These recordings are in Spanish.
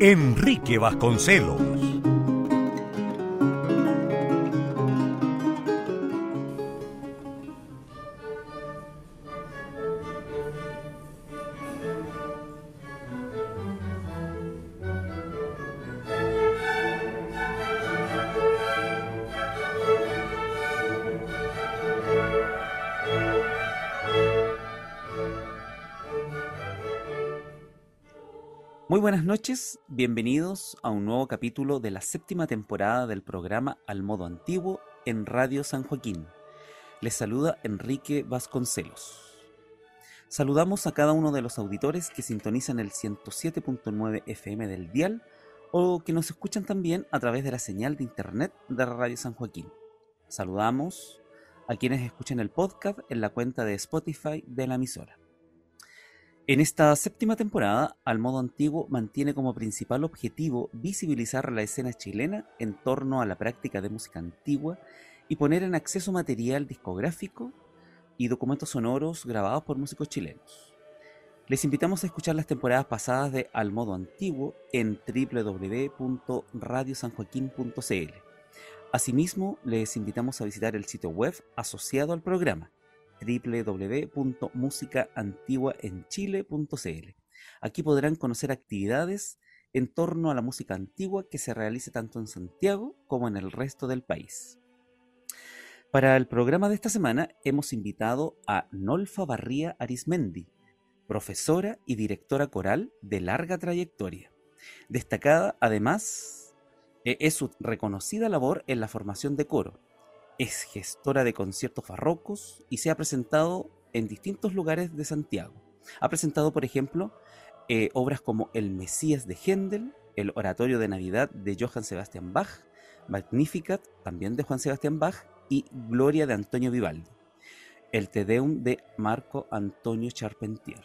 Enrique Vasconcelos. Buenas noches, bienvenidos a un nuevo capítulo de la séptima temporada del programa Al Modo Antiguo en Radio San Joaquín. Les saluda Enrique Vasconcelos. Saludamos a cada uno de los auditores que sintonizan el 107.9 FM del dial o que nos escuchan también a través de la señal de internet de Radio San Joaquín. Saludamos a quienes escuchan el podcast en la cuenta de Spotify de la emisora. En esta séptima temporada, Al Modo Antiguo mantiene como principal objetivo visibilizar la escena chilena en torno a la práctica de música antigua y poner en acceso material discográfico y documentos sonoros grabados por músicos chilenos. Les invitamos a escuchar las temporadas pasadas de Al Modo Antiguo en www.radiosanjoaquín.cl. Asimismo, les invitamos a visitar el sitio web asociado al programa www.musicaantiguaenchile.cl. Aquí podrán conocer actividades en torno a la música antigua que se realice tanto en Santiago como en el resto del país. Para el programa de esta semana hemos invitado a Nolfa Barría Arismendi, profesora y directora coral de larga trayectoria. Destacada además e-, es su reconocida labor en la formación de coro, es gestora de conciertos barrocos y se ha presentado en distintos lugares de Santiago. Ha presentado, por ejemplo, eh, obras como El Mesías de Händel, El Oratorio de Navidad de Johann Sebastian Bach, Magnificat, también de Juan Sebastián Bach, y Gloria de Antonio Vivaldi, el Te Deum de Marco Antonio Charpentier.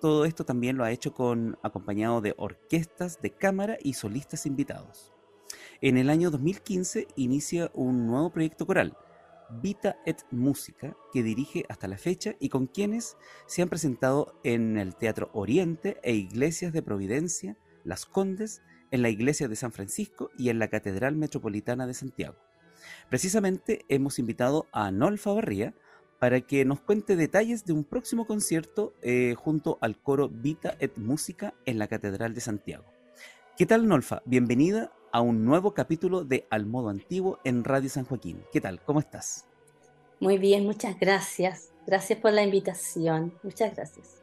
Todo esto también lo ha hecho con, acompañado de orquestas de cámara y solistas invitados. En el año 2015 inicia un nuevo proyecto coral, Vita et Música, que dirige hasta la fecha y con quienes se han presentado en el Teatro Oriente e Iglesias de Providencia, Las Condes, en la Iglesia de San Francisco y en la Catedral Metropolitana de Santiago. Precisamente hemos invitado a Nolfa Barría para que nos cuente detalles de un próximo concierto eh, junto al coro Vita et Música en la Catedral de Santiago. ¿Qué tal, Nolfa? Bienvenida a un nuevo capítulo de Al Modo Antiguo en Radio San Joaquín. ¿Qué tal? ¿Cómo estás? Muy bien, muchas gracias. Gracias por la invitación. Muchas gracias.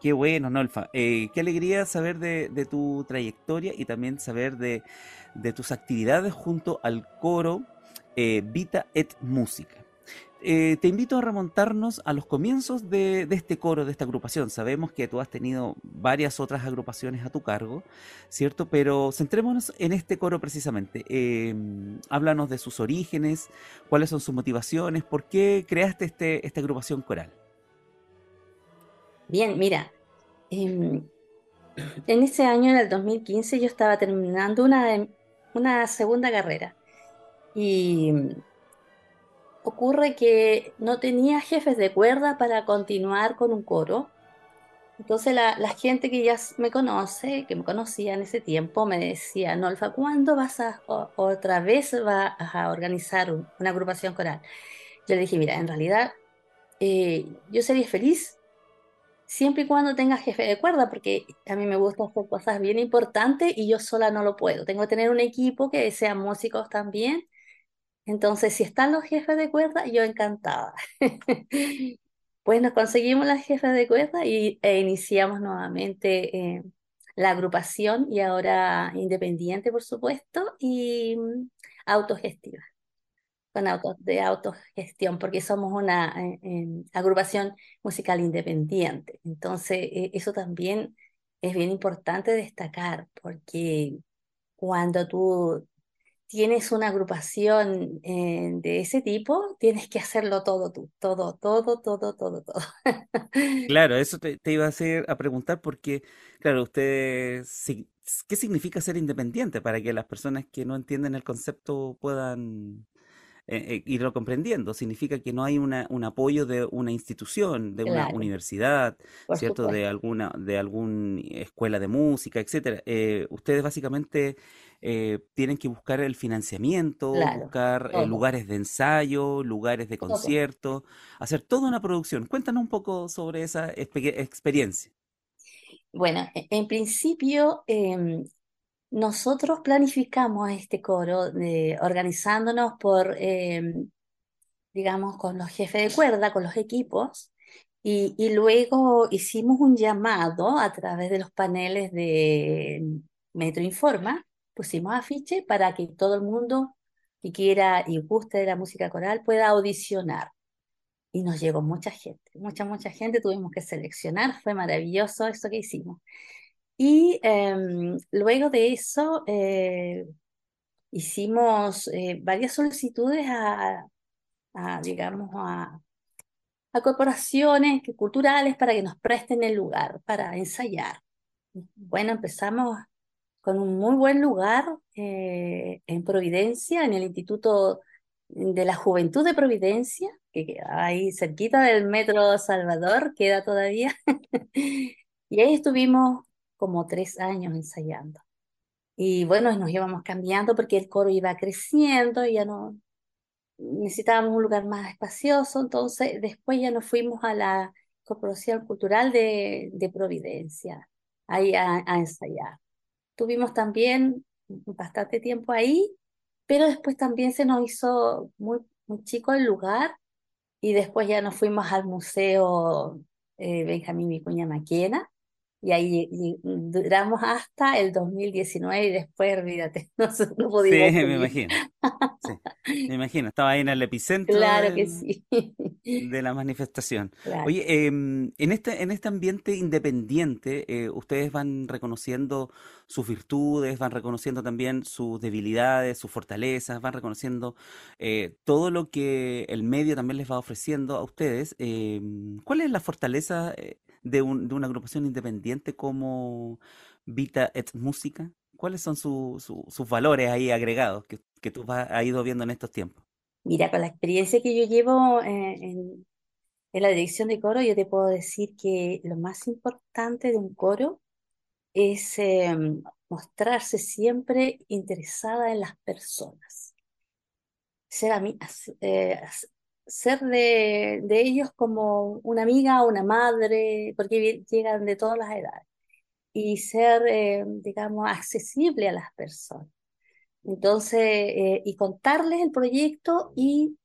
Qué bueno, Nolfa. Eh, qué alegría saber de, tu trayectoria y también saber de, tus actividades junto al coro eh, Vita et Música. Eh, te invito a remontarnos a los comienzos de, este coro, de esta agrupación. Sabemos que tú has tenido varias otras agrupaciones a tu cargo, ¿cierto? Pero centrémonos en este coro precisamente. Em, háblanos de sus orígenes, cuáles son sus motivaciones, por qué creaste este, esta agrupación coral. Bien, mira, em, en ese año, en el 2015, yo estaba terminando una, una segunda carrera. Y ocurre que no tenía jefes de cuerda para continuar con un coro. Entonces la, gente que ya me conoce, que me conocía en ese tiempo, me decía, Nolfa, ¿cuándo vas a otra vez vas a organizar una agrupación coral? Yo le dije, mira, en realidad eh, yo sería feliz siempre y cuando tenga jefe de cuerda, porque a mí me gusta hacer cosas bien importantes y yo sola no lo puedo. Tengo que tener un equipo que sean músicos también entonces, si están los jefes de cuerda, yo encantada. pues nos conseguimos las jefes de cuerda y, e iniciamos nuevamente eh, la agrupación y ahora independiente, por supuesto, y mm, autogestiva, con auto, de autogestión, porque somos una eh, agrupación musical independiente. Entonces, eh, eso también es bien importante destacar, porque cuando tú tienes una agrupación eh, de ese tipo, tienes que hacerlo todo tú, todo, todo, todo, todo, todo. Claro, eso te, iba a hacer a preguntar porque, claro, usted, ¿qué significa ser independiente para que las personas que no entienden el concepto puedan eh, eh, irlo comprendiendo. Significa que no hay una, un apoyo de una institución, de una universidad, por ¿cierto? De alguna, de alguna escuela de música, etcétera. Eh, ustedes básicamente eh, tienen que buscar el financiamiento, claro, buscar eh, lugares de ensayo, lugares de todo. concierto, hacer toda una producción. Cuéntanos un poco sobre esa experiencia. Bueno, e- en principio, em, nosotros planificamos este coro organizándonos por, em, digamos, con los jefes de cuerda, con los equipos, y, y luego hicimos un llamado a través de los paneles de Metro Informa, pusimos afiche para que todo el mundo que quiera y guste de la música coral pueda audicionar. Y nos llegó mucha gente, mucha, mucha gente, tuvimos que seleccionar, fue maravilloso eso que hicimos. Y em, luego de eso eh, hicimos eh, varias solicitudes a, a, digamos, a, a corporaciones culturales para que nos presten el lugar para ensayar. Bueno, empezamos con un muy buen lugar eh, en Providencia, en el Instituto de la Juventud de Providencia, que queda ahí cerquita del Metro Salvador, queda todavía. Y ahí estuvimos como tres años ensayando. Y bueno, nos íbamos cambiando porque el coro iba creciendo y ya no necesitábamos un lugar más espacioso. Entonces, después ya nos fuimos a la Corporación Cultural de, de Providencia, ahí a, a ensayar. Tuvimos también bastante tiempo ahí, pero después también se nos hizo muy, muy chico el lugar y después ya nos fuimos al Museo eh, Benjamín Vicuña Maquena y ahí y- duramos hasta el 2019 y después, olvídate, no, no Sí, pudimos me imagino. Sí, me imagino. Estaba ahí en el epicentro Claro que sí, de la manifestación. claro. Oye, em, en este, en este ambiente independiente, eh, ustedes van reconociendo sus virtudes, van reconociendo también sus debilidades, sus fortalezas, van reconociendo eh, todo lo que el medio también les va ofreciendo a ustedes. Em, ¿cuál es la fortaleza eh, de un- de una agrupación independiente como Vita et Música? ¿Cuáles son su- su- sus valores ahí agregados que, que tú has ido viendo en estos tiempos? Mira, con la experiencia que yo llevo eh, en, la dirección de coro, yo te puedo decir que lo más importante de un coro es eh, mostrarse siempre interesada en las personas. ser, eh, ser de, de ellos como una amiga o una madre, porque llegan de todas las edades, y ser, eh, digamos, accesible a las personas. Entonces, eh, y contarles el proyecto y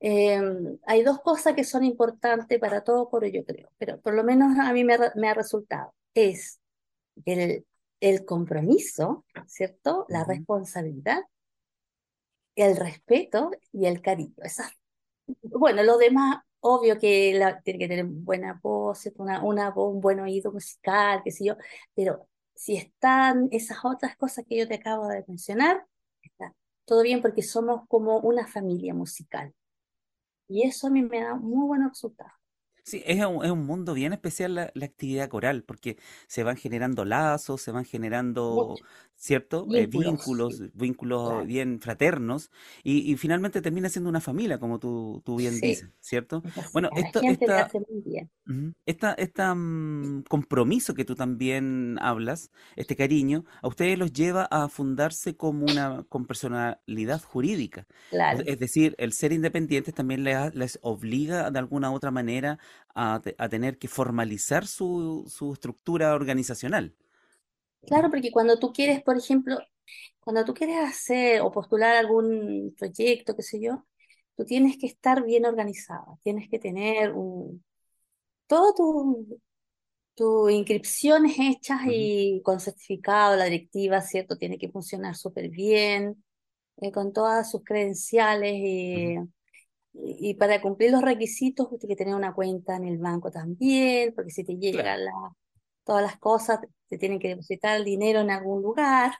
eh, hay dos cosas que son importantes para todo coro, yo creo, pero por lo menos a mí me, me ha resultado. Es el, el compromiso, ¿cierto? La responsabilidad, el respeto y el cariño. Esas Bueno, lo demás, obvio que tiene que tener buena voz, una, una voz, un buen oído musical, qué sé yo, pero si están esas otras cosas que yo te acabo de mencionar, está todo bien porque somos como una familia musical. Y eso a mí me da muy buenos resultados. Sí, es un, es un mundo bien especial la, la actividad coral, porque se van generando lazos, se van generando, ¿cierto? Eh, vínculos, vínculos, claro. bien fraternos, y, y finalmente termina siendo una familia, como tú, tú bien Sí, dices, ¿cierto? Bueno, esto, esta, hace muy bien. Esta, esta mm, compromiso que tú también hablas, este cariño, a ustedes los lleva a fundarse como una con personalidad jurídica. Claro. Es decir, el ser independientes también les, les obliga de alguna u otra manera a, a tener que formalizar su, su estructura organizacional. Claro, porque cuando tú quieres, por ejemplo, cuando tú quieres hacer o postular algún proyecto, qué sé yo, tú tienes que estar bien organizado, tienes que tener un, todo tu, tus inscripciones hechas Ujú, y con certificado, la directiva, ¿cierto? Tiene que funcionar súper bien, eh, con todas sus credenciales y, y para cumplir los requisitos, tienes que tener una cuenta en el banco también, porque si te llega Claro. la, todas las cosas, te tienen que depositar el dinero en algún lugar,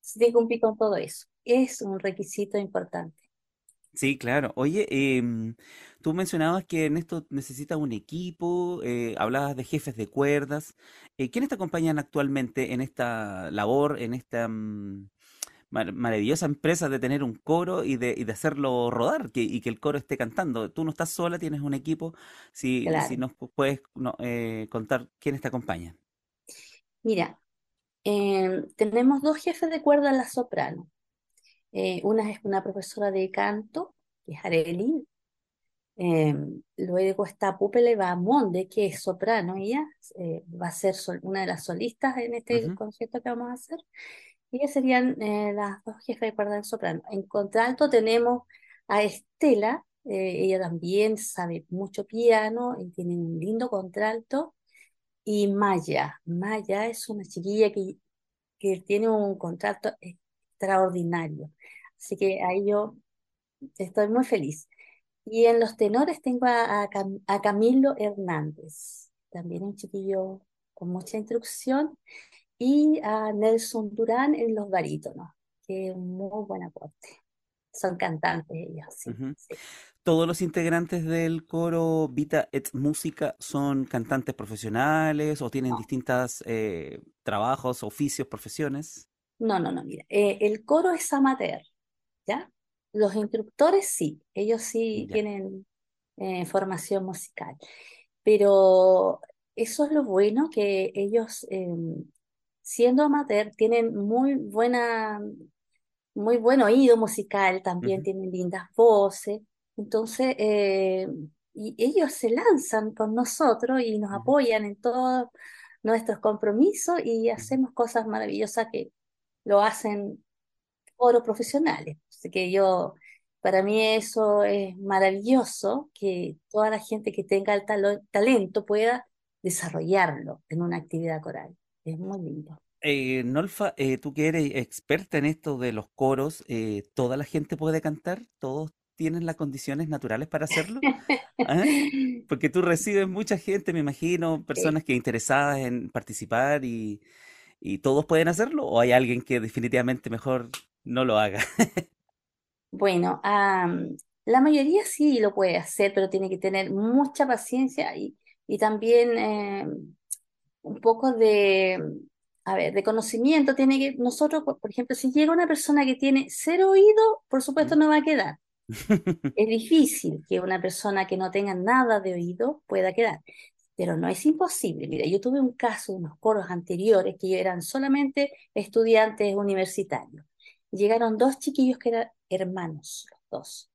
se tiene que cumplir con todo eso. Es un requisito importante. Sí, claro. Oye, em, tú mencionabas que en esto necesitas un equipo, eh, hablabas de jefes de cuerdas. Eh, ¿quiénes te acompañan actualmente en esta labor, en esta mm, maravillosa empresa de tener un coro y de, y de hacerlo rodar que, y que el coro esté cantando? Tú no estás sola, tienes un equipo. Si, si nos pu- puedes no, eh, contar quiénes te acompañan. Mira, em, tenemos dos jefes de cuerda en la soprano. Eh, una es una profesora de canto, que es Arely. em, luego está Pupele Bamonde, que es soprano. Ella eh, va a ser sol- una de las solistas en este concierto que vamos a hacer. Ellas serían eh, las dos jefes de cuerda en soprano. En contralto tenemos a Estela. eh, ella también sabe mucho piano y tiene un lindo contralto. Y Maya. Maya es una chiquilla que que tiene un contrato extraordinario. Así que ahí yo estoy muy feliz. Y en los tenores tengo a Camilo Hernández, también un chiquillo con mucha instrucción, y a Nelson Durán en los barítonos, que es un muy buen aporte. Son cantantes ellos, sí. ¿Todos los integrantes del coro Vita et Música son cantantes profesionales o tienen No, distintas eh, trabajos, oficios, profesiones? no, no, no, mira, eh, el coro es amateur, ¿ya? Los instructores sí, ellos sí Ya. tienen eh, formación musical. Pero eso es lo bueno, que ellos, eh, siendo amateur, tienen muy buena, muy buen oído musical, también tienen lindas voces. Entonces, eh, y ellos se lanzan con nosotros y nos apoyan en todos nuestros compromisos y hacemos cosas maravillosas que lo hacen oro profesionales. Así que yo, para mí eso es maravilloso, que toda la gente que tenga el talento pueda desarrollarlo en una actividad coral. Es muy lindo. Eh, Nolfa, eh, tú que eres experta en esto de los coros, eh, ¿toda la gente puede cantar? ¿Todos tienen las condiciones naturales para hacerlo? ¿Ah? Porque tú recibes mucha gente, me imagino, personas que interesadas en participar y, y todos pueden hacerlo, ¿o hay alguien que definitivamente mejor no lo haga? Bueno, la mayoría sí lo puede hacer, pero tiene que tener mucha paciencia y, y también eh, un poco de, a ver, de conocimiento. Tiene que, nosotros, por ejemplo, si llega una persona que tiene cero oído, por supuesto no va a quedar. Es difícil que una persona que no tenga nada de oído pueda quedar, pero no es imposible. Mira, yo tuve un caso, unos coros anteriores, que eran solamente estudiantes universitarios. Llegaron dos chiquillos que eran hermanos, los dos.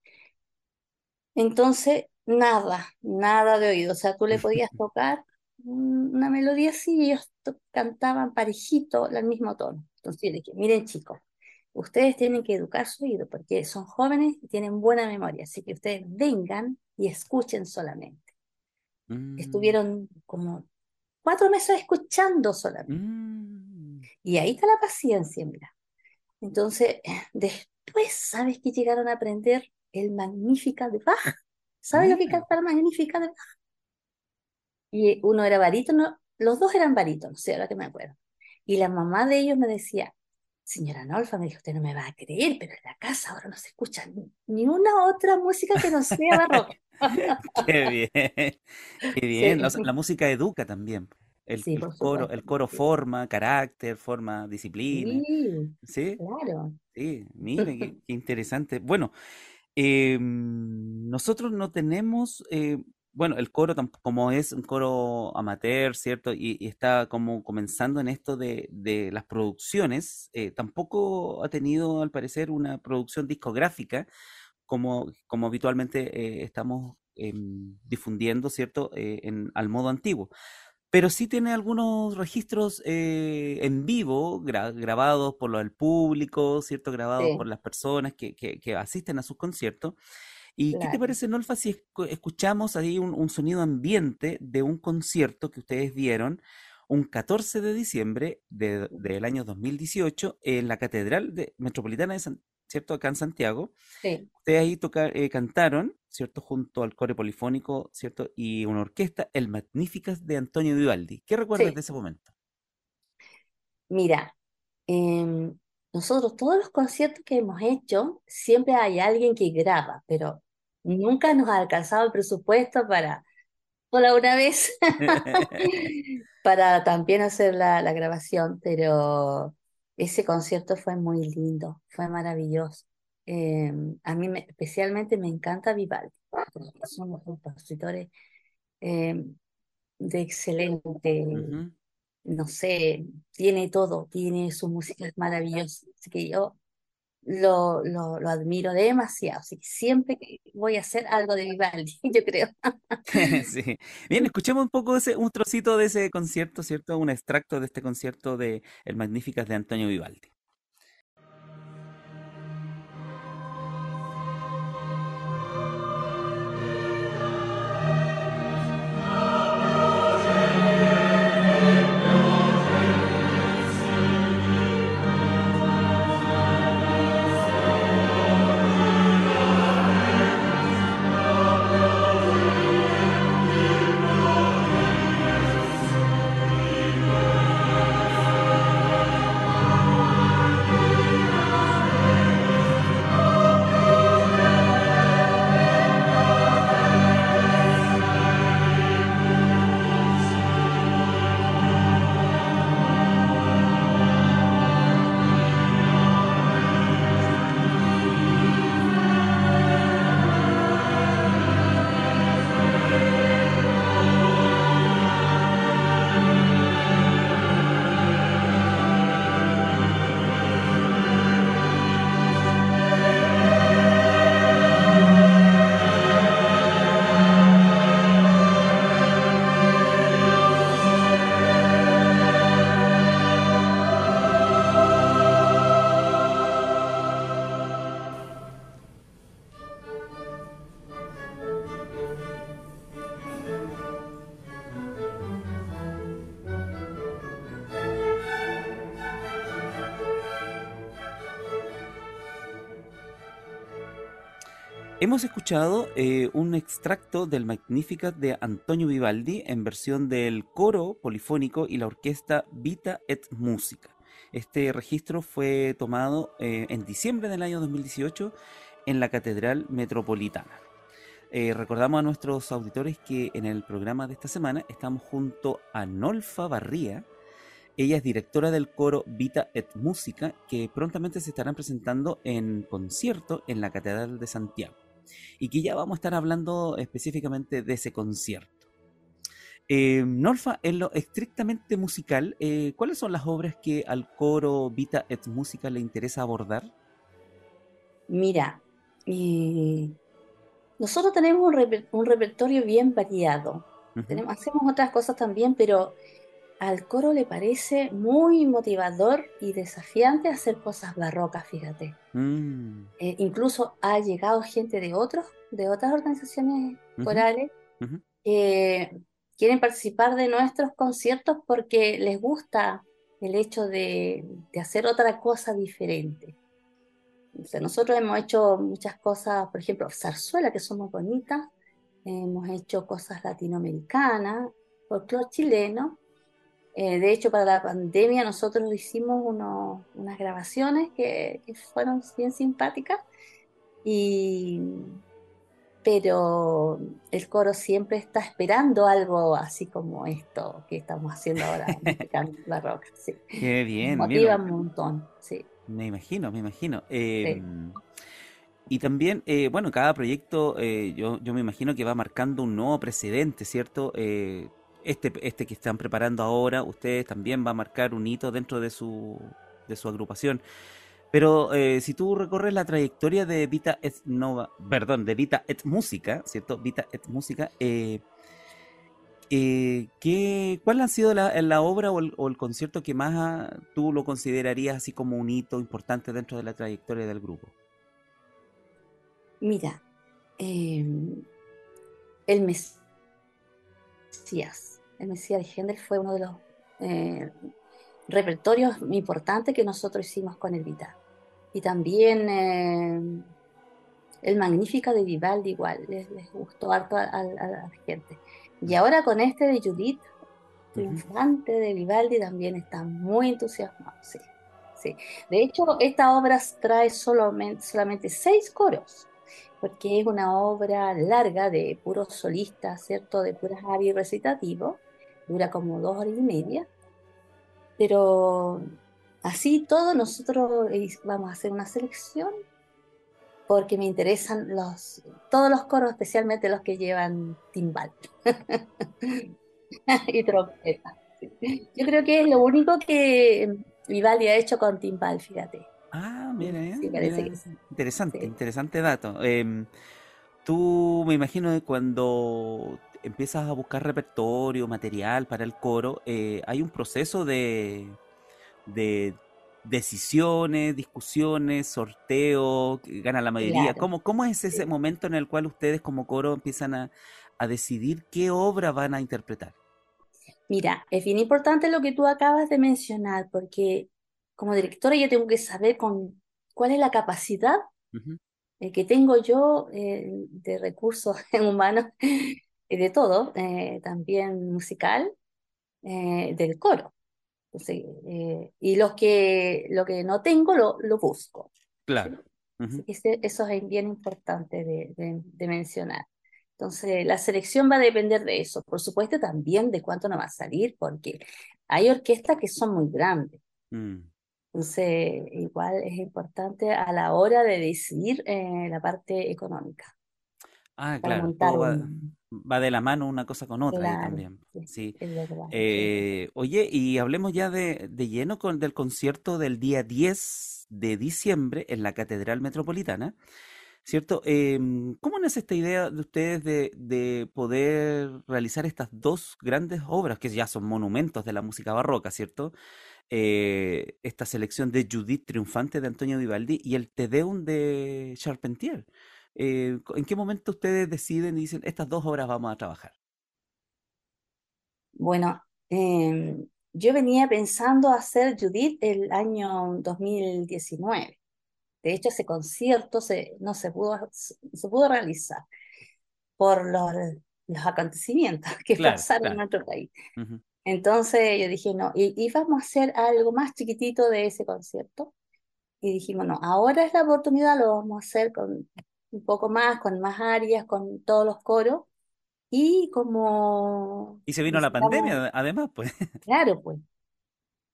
Entonces, nada, nada de oído. O sea, tú le podías tocar una melodía así y ellos cantaban parejito al mismo tono. Entonces yo dije, miren chicos, ustedes tienen que educar su oído porque son jóvenes y tienen buena memoria, así que ustedes vengan y escuchen solamente. Mm, Estuvieron como cuatro meses escuchando solamente. mm. Y ahí está la paciencia, mira. Entonces, después, ¿sabes que llegaron a aprender el Magnífica de Bach? ¿Sabes lo que Mira. canta el Magnífica de Bach? Y uno era barítono, los dos eran barítonos, sí, ahora que me acuerdo. Y la mamá de ellos me decía, señora Nolfa, me dijo, usted no me va a creer, pero en la casa ahora no se escucha ni, ni una otra música que no sea barroca. Qué bien, qué bien. La, Sí, música educa también. El, sí, el coro, el coro forma carácter, forma disciplina. sí, ¿Sí? claro. Sí, mire, qué, qué interesante. Bueno, em, nosotros no tenemos, eh, bueno, el coro como es un coro amateur, ¿cierto? Y, y está como comenzando en esto de, de las producciones, eh, tampoco ha tenido, al parecer, una producción discográfica como, como habitualmente eh, estamos em, difundiendo, ¿cierto? Eh, en, al modo antiguo. Pero sí tiene algunos registros en vivo, gra- grabados por del público, ¿cierto? Grabados por las personas que, que- que asisten a sus conciertos. ¿Y qué te parece, Nolfa, si escu- escuchamos ahí un, un sonido ambiente de un concierto que ustedes dieron un 14 de diciembre de- del año 2018 en la Catedral de- Metropolitana de San, ¿cierto? Acá en Santiago? Sí. Ustedes ahí toca- eh, cantaron, ¿cierto? Junto al coro polifónico, ¿cierto? Y una orquesta, el Magníficas de Antonio Vivaldi. ¿Qué recuerdas de ese momento? Mira, em, nosotros todos los conciertos que hemos hecho, siempre hay alguien que graba, pero nunca nos ha alcanzado el presupuesto para, hola una vez, para también hacer la, la grabación, pero ese concierto fue muy lindo, fue maravilloso. Em, a mí me- especialmente me encanta Vivaldi, porque son unos compositores em, de excelente. No sé, tiene todo, tiene su música es maravillosa, así que yo lo, lo, lo admiro demasiado, así que siempre voy a hacer algo de Vivaldi, yo creo. Bien, escuchemos un poco ese, un trocito de ese concierto, ¿cierto? Un extracto de este concierto de El Magníficas de Antonio Vivaldi. Escuchado eh, un extracto del Magnificat de Antonio Vivaldi en versión del coro polifónico y la orquesta Vita et Musica. Este registro fue tomado eh, en diciembre del año 2018 en la Catedral Metropolitana. Eh, recordamos a nuestros auditores que en el programa de esta semana estamos junto a Nolfa Barría. Ella es directora del coro Vita et Musica, que prontamente se estarán presentando en concierto en la Catedral de Santiago. Y que ya vamos a estar hablando específicamente de ese concierto. Eh, Norfa, en lo estrictamente musical, eh, ¿cuáles son las obras que al coro Vita et Musica le interesa abordar? Mira, eh, nosotros tenemos un, reper- un repertorio bien variado. Tenemos, hacemos otras cosas también, pero al coro le parece muy motivador y desafiante hacer cosas barrocas, fíjate. mm, Eh, incluso ha llegado gente de otros, de otras organizaciones corales que quieren participar de nuestros conciertos porque les gusta el hecho de, de hacer otra cosa diferente. O sea, nosotros hemos hecho muchas cosas, por ejemplo, zarzuela, que son muy bonitas, hemos hecho cosas latinoamericanas, folclore chileno. Eh, de hecho, para la pandemia nosotros hicimos uno- unas grabaciones que, que fueron bien simpáticas, y, pero el coro siempre está esperando algo así como esto que estamos haciendo ahora, barroca. Sí. Qué bien, motiva un montón, sí, me imagino, me imagino. sí. Eh, y también, eh, bueno, cada proyecto eh, yo, yo me imagino que va marcando un nuevo precedente, ¿cierto? Este, este que están preparando ahora, ustedes también va a marcar un hito dentro de su, de su agrupación. Pero eh, si tú recorres la trayectoria de Vita et Nova, perdón, de Vita et Música, ¿cierto? Vita et Música, eh, eh, ¿qué, cuál ha sido la, la obra o el, o el concierto que más tú lo considerarías así como un hito importante dentro de la trayectoria del grupo? Mira, eh, el Mesías, el Mesías de Händel fue uno de los eh, repertorios importantes que nosotros hicimos con el Vita. Y también eh, el Magnífica de Vivaldi igual, les, les gustó harto a, a- a la gente. Y ahora con este de Judith, triunfante de Vivaldi también está muy entusiasmado, sí. sí. De hecho, esta obra trae solamente, solamente seis coros, porque es una obra larga de puros solistas, ¿cierto? De puras arias recitativos, dura como dos horas y media, pero así todo nosotros vamos a hacer una selección porque me interesan los, todos los coros, especialmente los que llevan timbal y trompeta. Yo creo que es lo único que Vivaldi ha hecho con timbal, fíjate. Ah, mira, interesante, interesante dato. Em, tú me imagino que cuando empiezas a buscar repertorio, material para el coro, eh, hay un proceso de, de decisiones, discusiones, sorteo, gana la mayoría. ¿Cómo, ¿Cómo, es ese momento en el cual ustedes como coro empiezan a, decidir qué obra van a interpretar? Mira, es bien importante lo que tú acabas de mencionar, porque como directora yo tengo que saber con cuál es la capacidad eh, que tengo yo eh, de recursos humanos y de todo, eh, también musical, del coro. Eh, y los que, lo que no tengo lo, lo busco. Claro. eso es bien importante de, de, mencionar. Entonces, la selección va a depender de eso. Por supuesto, también de cuánto nos va a salir, porque hay orquestas que son muy grandes. Mm. Entonces, igual es importante a la hora de decidir eh, la parte económica. Ah, claro, va, de la mano una cosa con otra también. Sí. Eh, oye, y hablemos ya de, lleno con, del concierto del día 10 de diciembre en la Catedral Metropolitana, ¿cierto? Em, ¿Cómo nace esta idea de ustedes de, de poder realizar estas dos grandes obras que ya son monumentos de la música barroca, ¿cierto? Eh, esta selección de Judith Triunfante de Antonio Vivaldi y el Te Deum de Charpentier. Eh, ¿En qué momento ustedes deciden y dicen, estas dos obras vamos a trabajar? Bueno, em, yo venía pensando hacer Judith el año 2019. De hecho, ese concierto se, no se pudo, se pudo realizar por los, los acontecimientos que pasaron en nuestro país. Entonces yo dije, no, y, y, vamos a hacer algo más chiquitito de ese concierto. Y dijimos, no, ahora es la oportunidad, lo vamos a hacer con un poco más, con más áreas, con todos los coros. Y como... Y se vino la pandemia, además, pues. Claro, pues.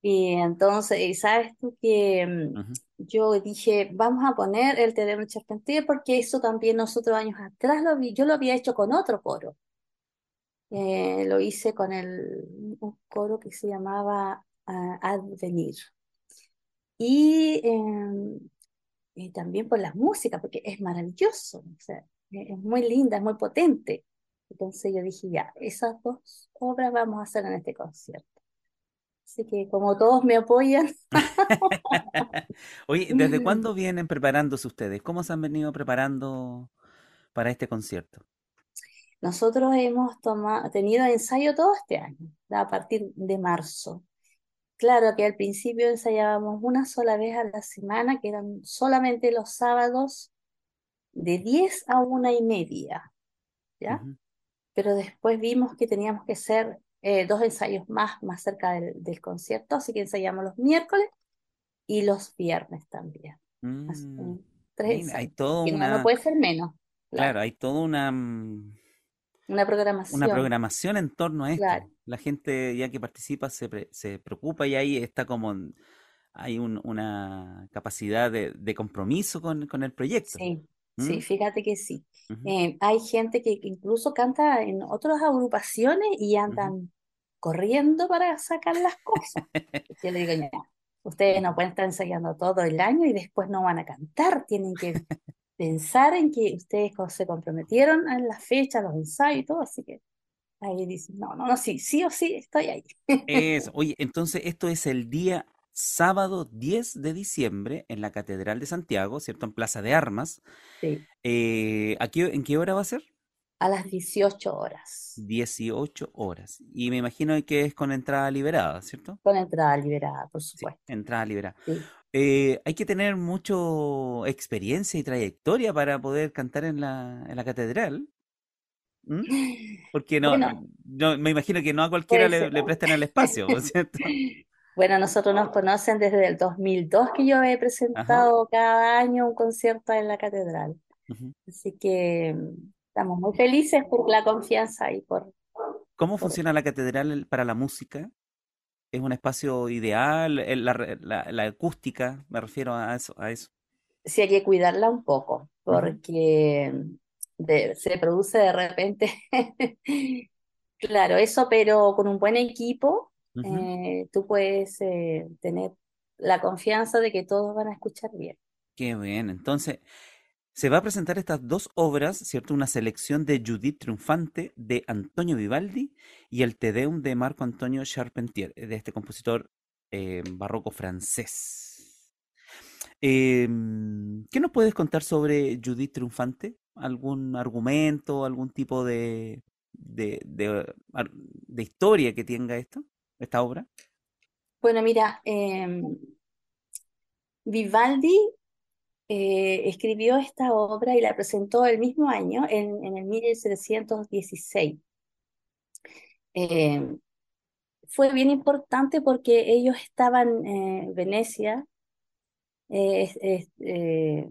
Y entonces, ¿sabes tú que mm, yo dije, vamos a poner el Te Charpentier porque eso también nosotros años atrás lo vi, yo lo había hecho con otro coro. Eh, lo hice con el, un coro que se llamaba ah, Advenir. Y em, y también por la música, porque es maravilloso, o sea, es muy linda, es muy potente. Entonces yo dije, ya, esas dos obras vamos a hacer en este concierto. Así que como todos me apoyan. Oye, ¿desde cuándo vienen preparándose ustedes? ¿Cómo se han venido preparando para este concierto? Nosotros hemos tomado, tenido ensayo todo este año, a partir de marzo. Claro que al principio ensayábamos una sola vez a la semana, que eran solamente los sábados de 10 a una y media, ¿ya? Pero después vimos que teníamos que hacer eh, dos ensayos más, más cerca del, concierto, así que ensayamos los miércoles y los viernes también. Mm, tres hay todo no puede ser menos. Claro, hay toda una... Una programación. Una programación en torno a esto. La gente ya que participa se, se preocupa y ahí está como hay una capacidad de, compromiso con, con, el proyecto. Sí, sí, ¿Mm? fíjate que sí. Eh, hay gente que, incluso canta en otras agrupaciones y andan corriendo para sacar las cosas. Yo le digo, ustedes no pueden estar ensayando todo el año y después no van a cantar, tienen que pensar en que ustedes se comprometieron en la fecha, los ensayos y todo, así que ahí dicen, no, no, no, sí, sí o sí, estoy ahí. Eso. Oye, entonces esto es el día sábado 10 de diciembre en la Catedral de Santiago, ¿cierto? En Plaza de Armas. Sí. Eh, ¿En qué hora va a ser? A las 18 horas. 18 horas. Y me imagino que es con entrada liberada, ¿cierto? Con entrada liberada, por supuesto. entrada liberada. Sí. Eh, hay que tener mucho experiencia y trayectoria para poder cantar en la, en la catedral. ¿Mm? Porque no, me imagino que no a cualquiera le, le, prestan el espacio, ¿cierto? Bueno, nosotros nos conocen desde el 2002 que yo he presentado cada año un concierto en la catedral. Así que estamos muy felices por la confianza y por... ¿Cómo funciona la catedral para la música? ¿Es un espacio ideal? La, acústica, me refiero a eso, a eso. Sí, hay que cuidarla un poco, porque se produce de repente, claro, eso, pero con un buen equipo eh, tú puedes eh, tener la confianza de que todos van a escuchar bien. Qué bien, entonces se va a presentar estas dos obras, ¿cierto? Una selección de Judith Triunfante de Antonio Vivaldi y el Te Deum de Marco Antonio Charpentier, de este compositor eh, barroco francés. Em, ¿Qué nos puedes contar sobre Judith Triunfante? ¿Algún argumento, algún tipo de, de, de historia que tenga esto? esta obra? Bueno, mira, em, Vivaldi eh, escribió esta obra y la presentó el mismo año, en, el 1716. Em, fue bien importante porque ellos estaban en Venecia, eh, eh,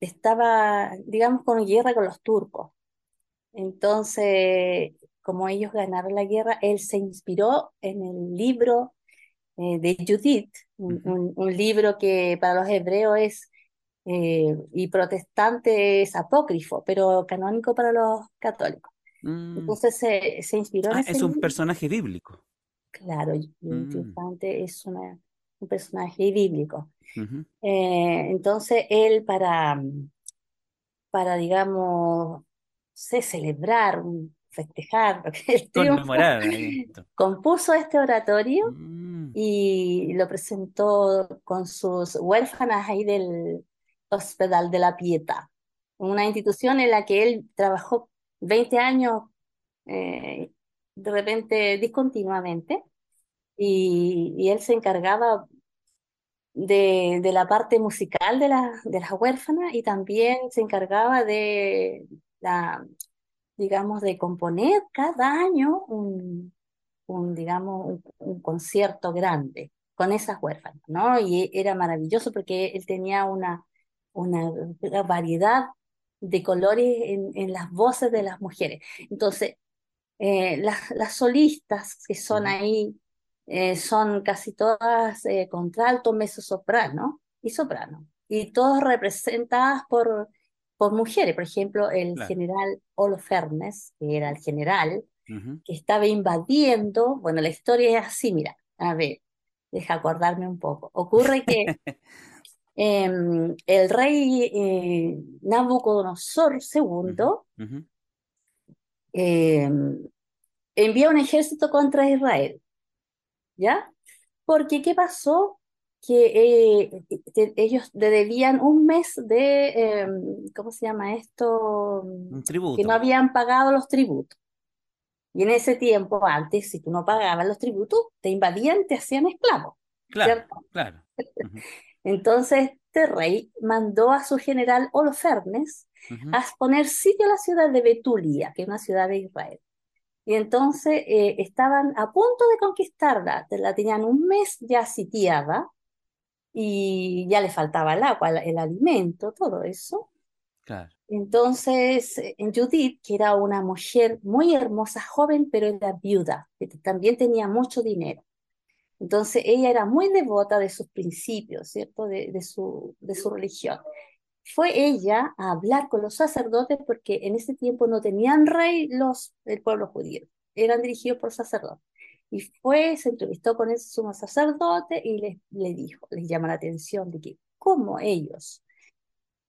estaba, digamos, con guerra con los turcos. Entonces, como ellos ganaron la guerra, él se inspiró en el libro eh, de Judith, un, libro que para los hebreos es eh, y protestante es apócrifo, pero canónico para los católicos. Mm. Entonces se, se inspiró en ah, Es un personaje bíblico. Claro, mm. es una, un personaje bíblico. Eh, entonces él para, para digamos, sé, celebrar festejar, el compuso este oratorio mm. y lo presentó con sus huérfanas ahí del Hospital de la Pieta, una institución en la que él trabajó 20 años eh, de repente discontinuamente y, él se encargaba de, la parte musical de, la, de las huérfanas y también se encargaba de la digamos, de componer cada año un, un digamos, un, concierto grande con esas huérfanas, ¿no? Y era maravilloso porque él tenía una, una variedad de colores en, en las voces de las mujeres. Entonces, eh, las, las, solistas que son ahí eh, son casi todas eh, contralto, mezzo soprano y soprano, y todas representadas por por mujeres. Por ejemplo, el general Holofernes, que era el general, que estaba invadiendo, bueno, la historia es así, mira, a ver, deja acordarme un poco. Ocurre que em, el rey eh, Nabucodonosor II em, envía un ejército contra Israel, ¿ya? Porque, ¿qué pasó? que eh, ellos debían un mes de, em, ¿cómo se llama esto? Un tributo. Que no habían pagado los tributos. Y en ese tiempo, antes, si tú no pagabas los tributos, te invadían, te hacían esclavo. Claro, claro. Entonces, este rey mandó a su general Holofernes a poner sitio a la ciudad de Betulia, que es una ciudad de Israel. Y entonces eh, estaban a punto de conquistarla, la tenían un mes ya sitiada, y ya le faltaba el agua, el, alimento, todo eso. Claro. Entonces, en Judith, que era una mujer muy hermosa, joven, pero era viuda, que también tenía mucho dinero. Entonces, ella era muy devota de sus principios, ¿cierto? De, su, de su religión. Fue ella a hablar con los sacerdotes porque en ese tiempo no tenían rey los, el pueblo judío, eran dirigidos por sacerdotes. Y fue, se entrevistó con ese sumo sacerdote y le, le dijo, les llama la atención de que como ellos,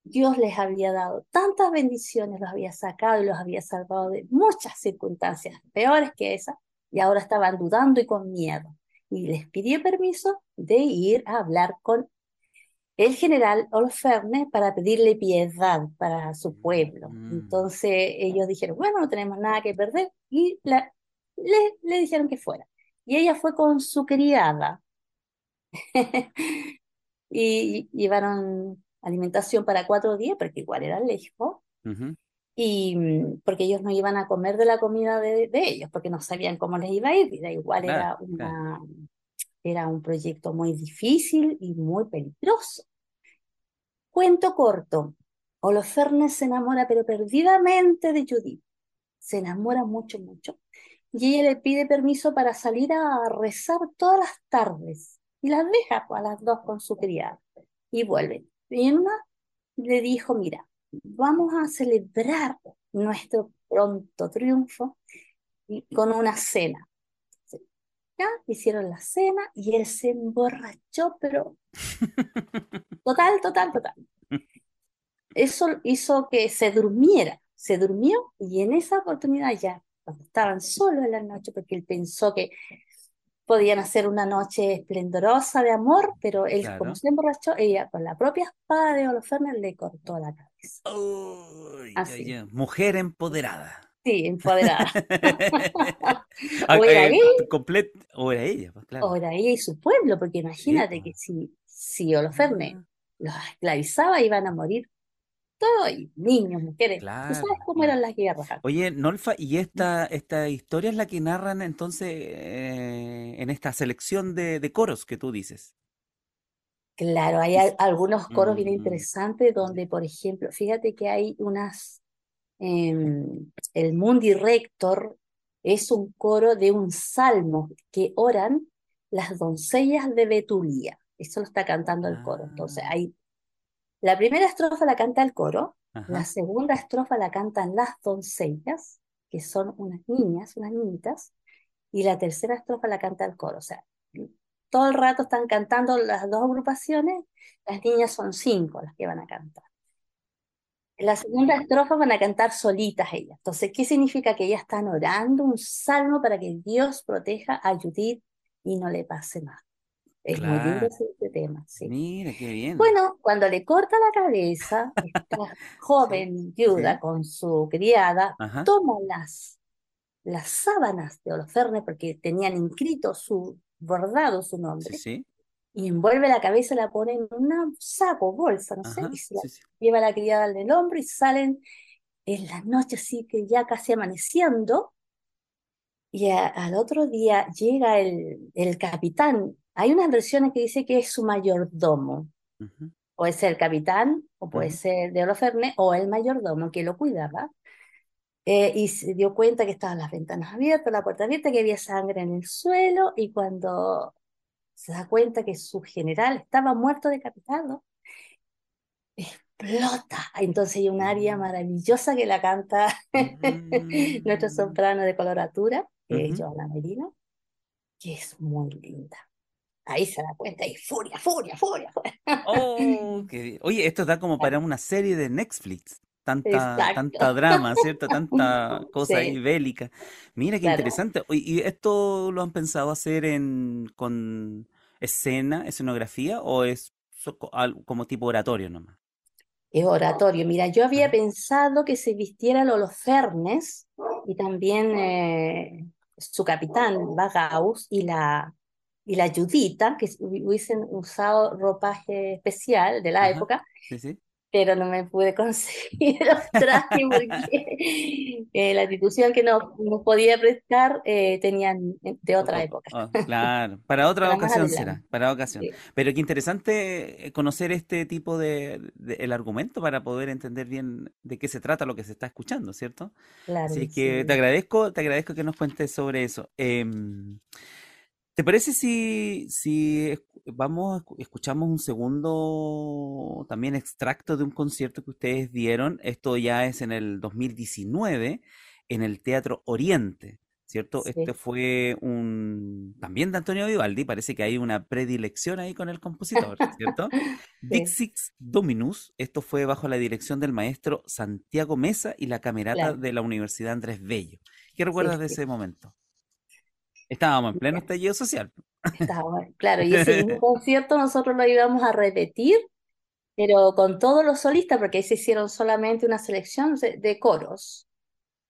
Dios les había dado tantas bendiciones, los había sacado y los había salvado de muchas circunstancias peores que esa, y ahora estaban dudando y con miedo. Y les pidió permiso de ir a hablar con el general Olferne para pedirle piedad para su pueblo. Mm. Entonces ellos dijeron, bueno, no tenemos nada que perder, y la, le, le dijeron que fuera y ella fue con su criada. y llevaron alimentación para cuatro días, porque igual era lejos. Y mm, porque ellos no iban a comer de la comida de, de ellos, porque no sabían cómo les iba a ir, y da igual era claro. era un proyecto muy difícil y muy peligroso. Cuento corto, Holofernes se enamora pero perdidamente de Judith, se enamora mucho, mucho, y ella le pide permiso para salir a rezar todas las tardes, y las deja pues, a las dos con su criada, y vuelven. Y en una le dijo, mira, vamos a celebrar nuestro pronto triunfo con una cena. ¿Ya? Hicieron la cena y él se emborrachó, pero total, total, total. Eso hizo que se durmiera, se durmió y en esa oportunidad ya, cuando estaban solos en la noche, porque él pensó que podían hacer una noche esplendorosa de amor, pero él como Claro. se emborrachó, ella con la propia espada de Holofernes le cortó la cabeza. Uy, Así. ya, ya. Mujer empoderada. Sí, empoderada. Ah, O era eh, él. complet- o era ella, pues claro. Ahora ella y su pueblo, porque imagínate pues. que si, si Holofernes Ah, los esclavizaba, iban a morir todos, niños, mujeres. Tú sabes cómo eran las guerras. Oye, Nolfa, ¿y esta, esta historia es la que narran entonces eh, en esta selección de, de coros que tú dices? Claro, hay al- algunos coros bien Mm, interesantes donde, por ejemplo, fíjate que hay unas, em, el Mundi Rector es un coro de un salmo que oran las doncellas de Betulia. Eso lo está cantando el coro. Entonces, Ah. hay, la primera estrofa la canta el coro, la segunda estrofa la cantan las doncellas, que son unas niñas, unas niñitas, y la tercera estrofa la canta el coro. O sea, todo el rato están cantando las dos agrupaciones, las niñas son cinco las que van a cantar. En la segunda estrofa van a cantar solitas ellas. Entonces, ¿qué significa? Que ellas están orando un salmo para que Dios proteja a Judith y no le pase nada. Es muy lindo ese tema, sí. Mira, qué bien. Bueno, cuando le corta la cabeza, esta joven viuda sí. con su criada Ajá. toma las, las sábanas de Holofernes, porque tenían inscrito su bordado su nombre, sí. y envuelve la cabeza la pone en un saco, bolsa, no sé, y se la Sí, sí. lleva la criada en el hombro y salen en la noche, así que ya casi amaneciendo, y a- al otro día llega el, el capitán. Hay unas versiones que dice que es su mayordomo. Ujú. Puede ser el capitán, o puede ser de Holofernes, o el mayordomo que lo cuidaba. Eh, y se dio cuenta que estaban las ventanas abiertas, la puerta abierta, que había sangre en el suelo, y cuando se da cuenta que su general estaba muerto decapitado, explota. Entonces hay un aria Mm. maravillosa que la canta nuestro Mm. soprano de coloratura, que es. Joana Merino, que es muy linda. Ahí se da cuenta y furia, furia, furia, furia. Oh, qué. Oye, esto da como para una serie de Netflix. Tanta, Exacto. tanta drama, ¿cierto? Tanta cosa ahí Sí, bélica. Mira qué claro. interesante. ¿Y esto lo han pensado hacer en con escena, escenografía o es como tipo oratorio nomás? Es oratorio. Mira, yo había Ajá. pensado que se vistiera el Holofernes y también eh, su capitán, Bagaus, y la, y la Judita, que hu- hubiesen usado ropaje especial de la Ajá. época, Sí, sí. Pero no me pude conseguir los trajes porque eh, la institución que nos, nos podía prestar eh, tenían de otra O- época, oh, claro, para otra para ocasión será, para ocasión. Sí, Pero qué interesante eh, conocer este tipo de, de- el argumento para poder entender bien de qué se trata lo que se está escuchando, ¿cierto? claro Así que te agradezco, te agradezco que nos cuentes sobre eso. Em, ¿te parece si, si vamos, escuchamos un segundo también extracto de un concierto que ustedes dieron? Esto ya es en el 2019 en el Teatro Oriente, ¿cierto? Este fue un también de Antonio Vivaldi, parece que hay una predilección ahí con el compositor, ¿cierto? Sí. Dominus, esto fue bajo la dirección del maestro Santiago Mesa y la camerata Claro, de la Universidad Andrés Bello. ¿Qué sí, recuerdas de ese momento? Estábamos en pleno estallido social. estaba- claro, y ese mismo concierto nosotros lo íbamos a repetir, pero con todos los solistas, porque ahí se hicieron solamente una selección de, de coros.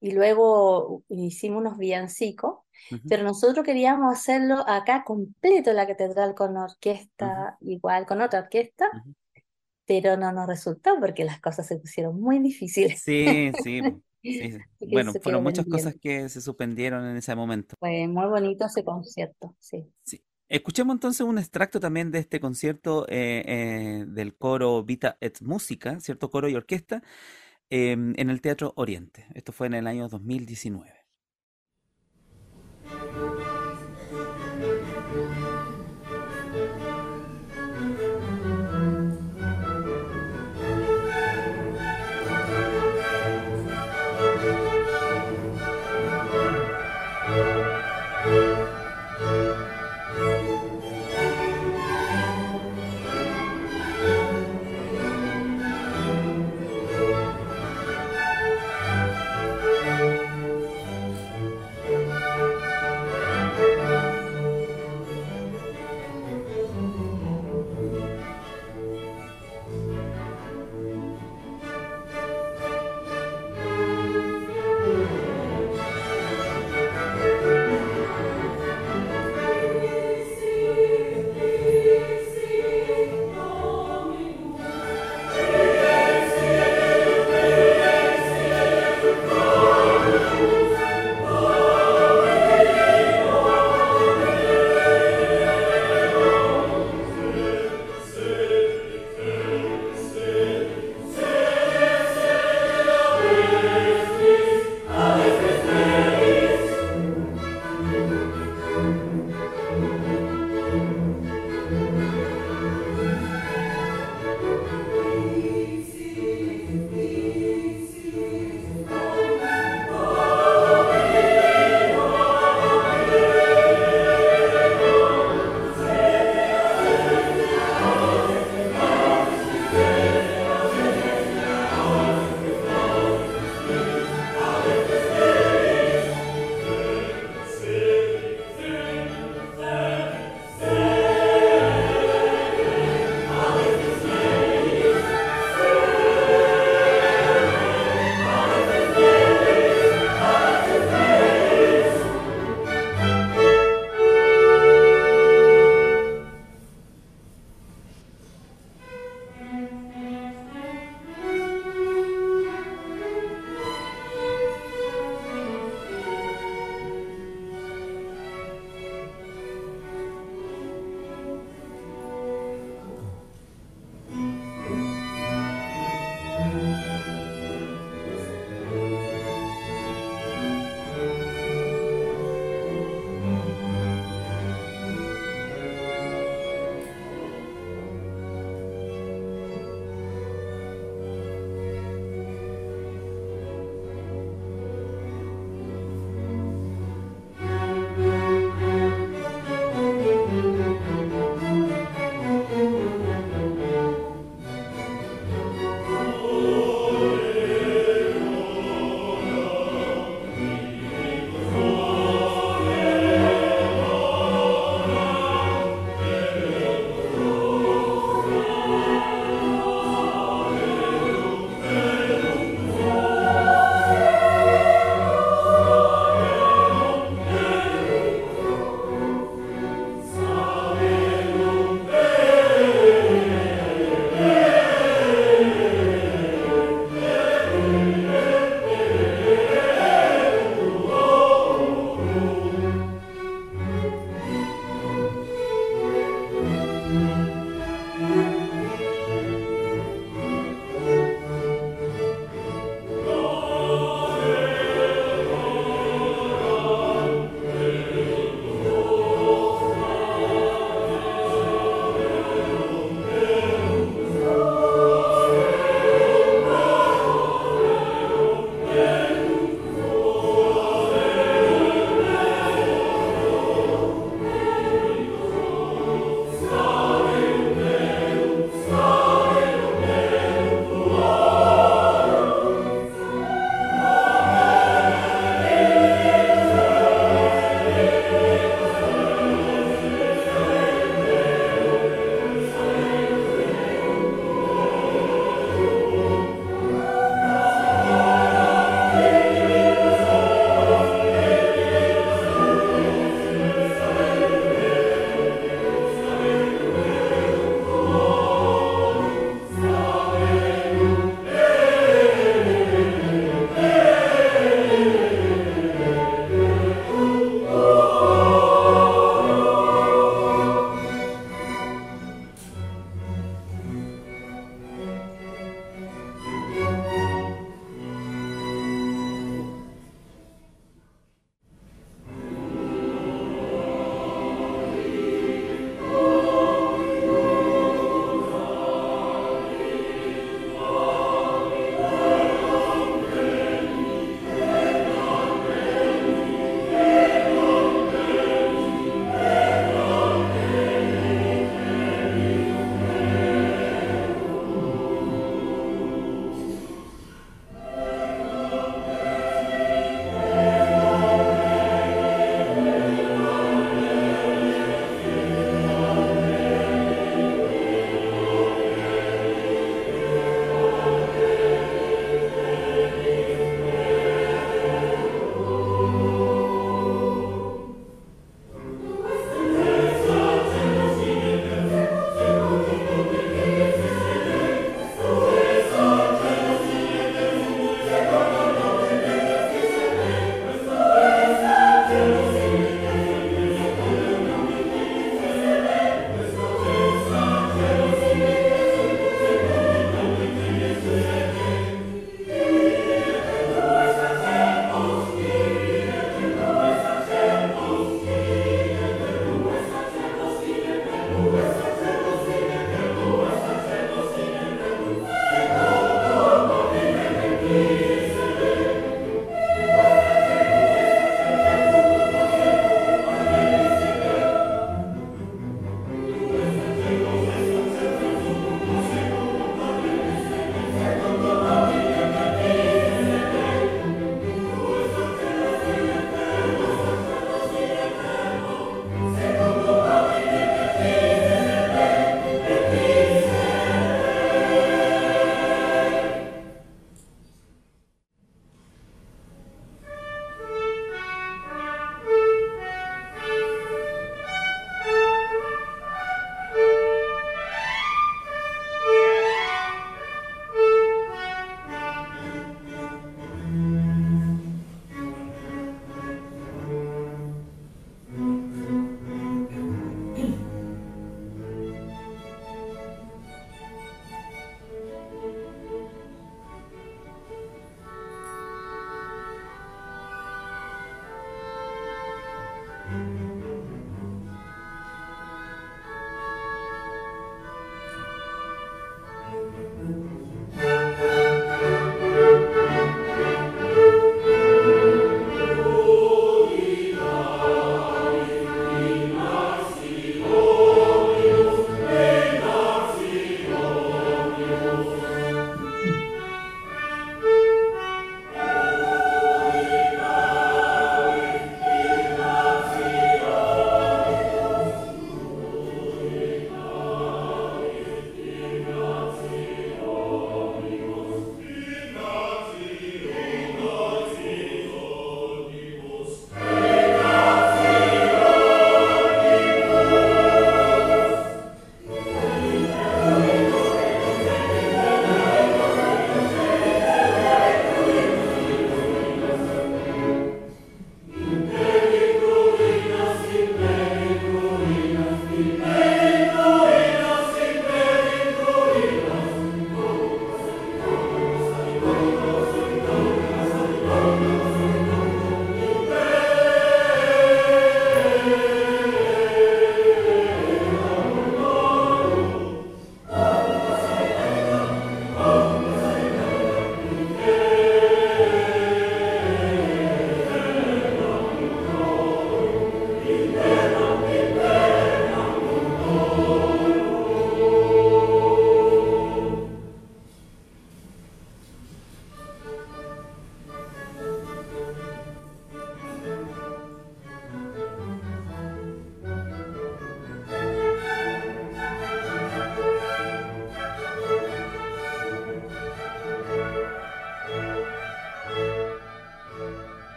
Y luego hicimos unos villancicos, pero nosotros queríamos hacerlo acá completo en la catedral con orquesta, igual con otra orquesta, pero no nos resultó porque las cosas se pusieron muy difíciles. Sí, sí, sí. Bueno, fueron muchas cosas que se suspendieron en ese momento. Fue muy bonito ese concierto, sí. Sí. Escuchemos entonces un extracto también de este concierto eh, eh, del coro Vita et Música, ¿cierto? Coro y orquesta, em, en el Teatro Oriente. Esto fue en el año 2019.